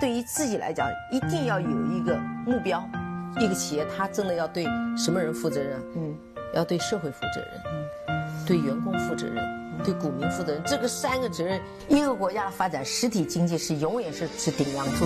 对于自己来讲，一定要有一个目标。一个企业，它真的要对什么人负责任？嗯，要对社会负责任，嗯，对员工负责任，对股民负责任。这个三个责任，一个国家的发展，实体经济是永远是是顶梁柱。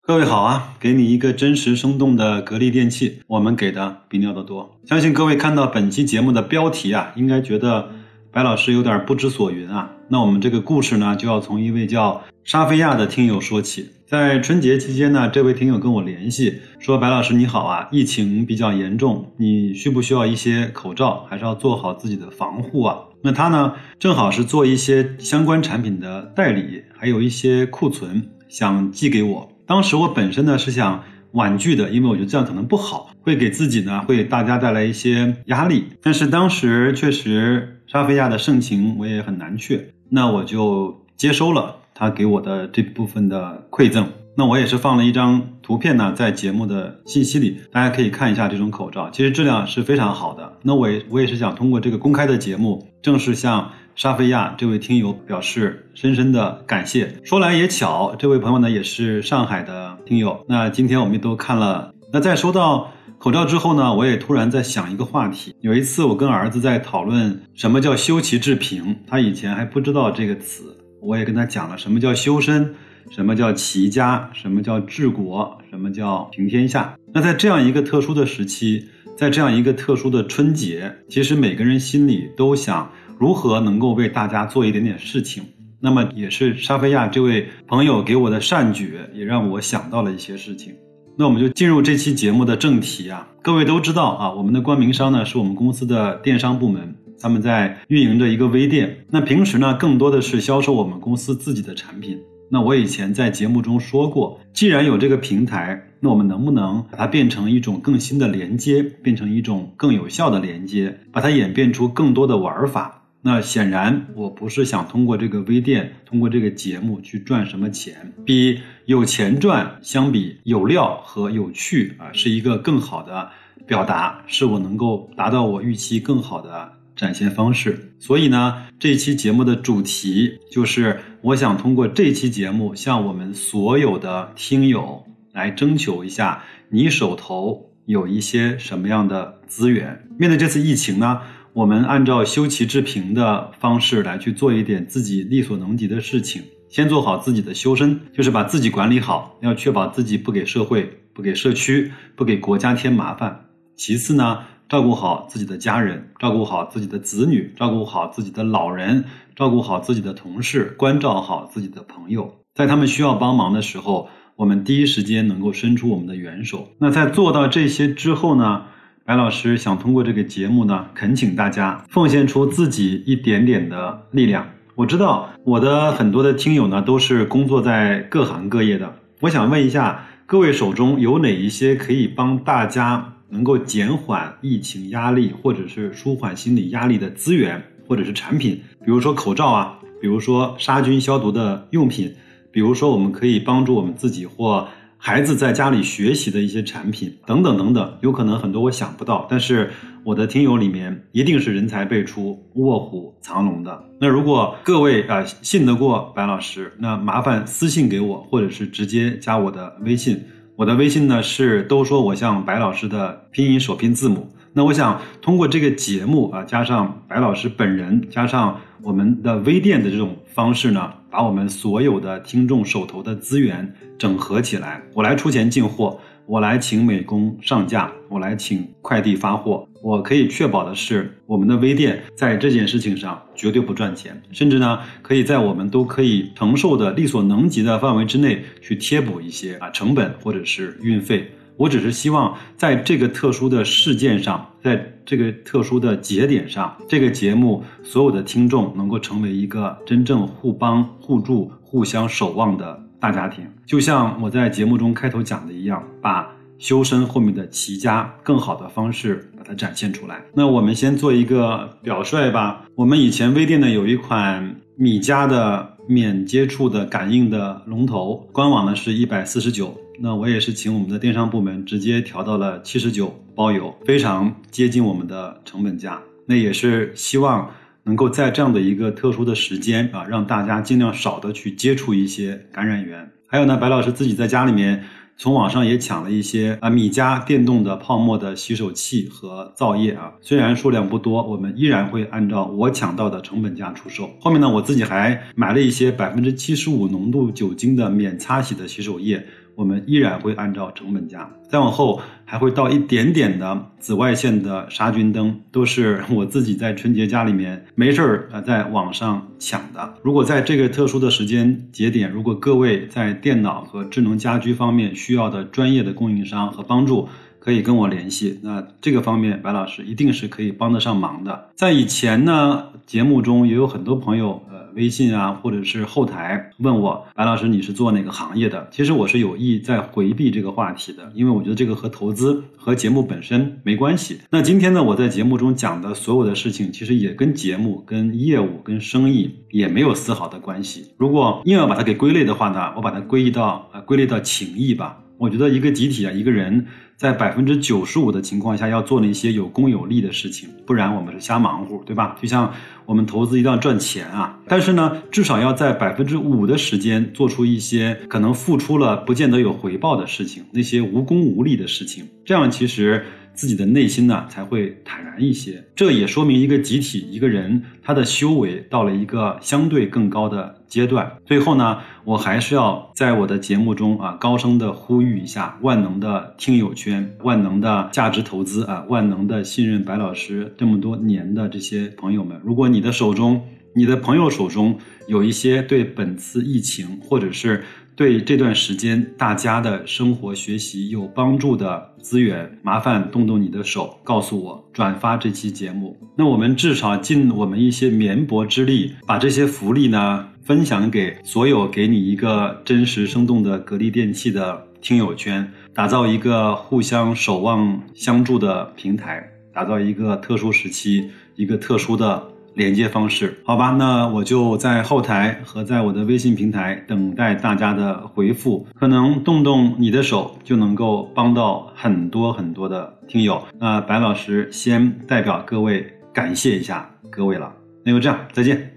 各位好啊，给你一个真实生动的格力电器，我们给的比你要的多。相信各位看到本期节目的标题啊，应该觉得白老师有点不知所云啊。那我们这个故事呢，就要从一位叫沙菲亚的听友说起。在春节期间呢，这位听友跟我联系说：“白老师你好啊，疫情比较严重，你需不需要一些口罩？还是要做好自己的防护啊？”那他呢，正好是做一些相关产品的代理，还有一些库存想寄给我。当时我本身呢是想婉拒的，因为我觉得这样可能不好，会给自己呢会给大家带来一些压力。但是当时确实沙菲亚的盛情我也很难却，那我就接收了他给我的这部分的馈赠。那我也是放了一张图片呢，在节目的信息里，大家可以看一下这种口罩，其实质量是非常好的。那我也我也是想通过这个公开的节目，正式向沙菲亚这位听友表示深深的感谢。说来也巧，这位朋友呢也是上海的听友。那今天我们都看了，那在收到口罩之后呢，我也突然在想一个话题。有一次我跟儿子在讨论什么叫修齐治平，他以前还不知道这个词，我也跟他讲了什么叫修身。什么叫齐家？什么叫治国？什么叫平天下？那在这样一个特殊的时期，在这样一个特殊的春节，其实每个人心里都想如何能够为大家做一点点事情。那么也是沙菲亚这位朋友给我的善举，也让我想到了一些事情。那我们就进入这期节目的正题啊。各位都知道啊，我们的冠名商呢是我们公司的电商部门，他们在运营着一个微店。那平时呢，更多的是销售我们公司自己的产品。那我以前在节目中说过，既然有这个平台，那我们能不能把它变成一种更新的连接，变成一种更有效的连接，把它演变出更多的玩法？那显然我不是想通过这个微店，通过这个节目去赚什么钱，比有钱赚相比，有料和有趣啊，是一个更好的表达，是我能够达到我预期更好的。展现方式，所以呢，这期节目的主题就是我想通过这期节目向我们所有的听友来征求一下，你手头有一些什么样的资源？面对这次疫情呢，我们按照修齐治平的方式来去做一点自己力所能及的事情，先做好自己的修身，就是把自己管理好，要确保自己不给社会、不给社区、不给国家添麻烦。其次呢。照顾好自己的家人，照顾好自己的子女，照顾好自己的老人，照顾好自己的同事，关照好自己的朋友，在他们需要帮忙的时候，我们第一时间能够伸出我们的援手。那在做到这些之后呢，白老师想通过这个节目呢，恳请大家奉献出自己一点点的力量。我知道我的很多的听友呢，都是工作在各行各业的，我想问一下各位手中有哪一些可以帮大家。能够减缓疫情压力，或者是舒缓心理压力的资源，或者是产品，比如说口罩啊，比如说杀菌消毒的用品，比如说我们可以帮助我们自己或孩子在家里学习的一些产品，等等等等，有可能很多我想不到，但是我的听友里面一定是人才辈出、卧虎藏龙的。那如果各位啊信得过白老师，那麻烦私信给我，或者是直接加我的微信。我的微信呢是都说我像白老师的拼音首拼字母。那我想通过这个节目啊，加上白老师本人，加上我们的微店的这种方式呢，把我们所有的听众手头的资源整合起来，我来出钱进货。我来请美工上架，我来请快递发货。我可以确保的是，我们的微店在这件事情上绝对不赚钱，甚至呢，可以在我们都可以承受的力所能及的范围之内去贴补一些啊成本或者是运费。我只是希望在这个特殊的事件上，在这个特殊的节点上，这个节目所有的听众能够成为一个真正互帮互助、互相守望的。大家庭就像我在节目中开头讲的一样，把修身后面的齐家更好的方式把它展现出来。那我们先做一个表率吧。我们以前微店呢有一款米家的免接触的感应的龙头，官网呢是一百四十九。那我也是请我们的电商部门直接调到了七十九包邮，非常接近我们的成本价。那也是希望能够在这样的一个特殊的时间啊，让大家尽量少的去接触一些感染源。还有呢，白老师自己在家里面。从网上也抢了一些啊米家电动的泡沫的洗手器和皂液啊，虽然数量不多，我们依然会按照我抢到的成本价出售。后面呢，我自己还买了一些百分之七十五浓度酒精的免擦洗的洗手液。我们依然会按照成本价，再往后还会到一点点的紫外线的杀菌灯，都是我自己在春节家里面没事儿啊在网上抢的。如果在这个特殊的时间节点，如果各位在电脑和智能家居方面需要的专业的供应商和帮助，可以跟我联系。那这个方面，白老师一定是可以帮得上忙的。在以前呢，节目中也有很多朋友。微信啊，或者是后台问我白老师，你是做哪个行业的？其实我是有意在回避这个话题的，因为我觉得这个和投资和节目本身没关系。那今天呢，我在节目中讲的所有的事情，其实也跟节目、跟业务、跟生意也没有丝毫的关系。如果硬要把它给归类的话呢，我把它归类到啊，归类到情谊吧。我觉得一个集体啊，一个人。在百分之九十五的情况下，要做那些有功有利的事情，不然我们是瞎忙活，对吧？就像我们投资一定要赚钱啊，但是呢，至少要在百分之五的时间做出一些可能付出了不见得有回报的事情，那些无功无利的事情，这样其实。自己的内心呢才会坦然一些，这也说明一个集体一个人他的修为到了一个相对更高的阶段。最后呢，我还是要在我的节目中啊高声的呼吁一下万能的听友圈、万能的价值投资啊、万能的信任白老师这么多年的这些朋友们，如果你的手中、你的朋友手中有一些对本次疫情或者是。对这段时间大家的生活学习有帮助的资源，麻烦动动你的手，告诉我转发这期节目。那我们至少尽我们一些绵薄之力，把这些福利呢分享给所有给你一个真实生动的格力电器的听友圈，打造一个互相守望相助的平台，打造一个特殊时期一个特殊的。连接方式，好吧，那我就在后台和在我的微信平台等待大家的回复，可能动动你的手就能够帮到很多很多的听友。那白老师先代表各位感谢一下各位了，那就这样，再见。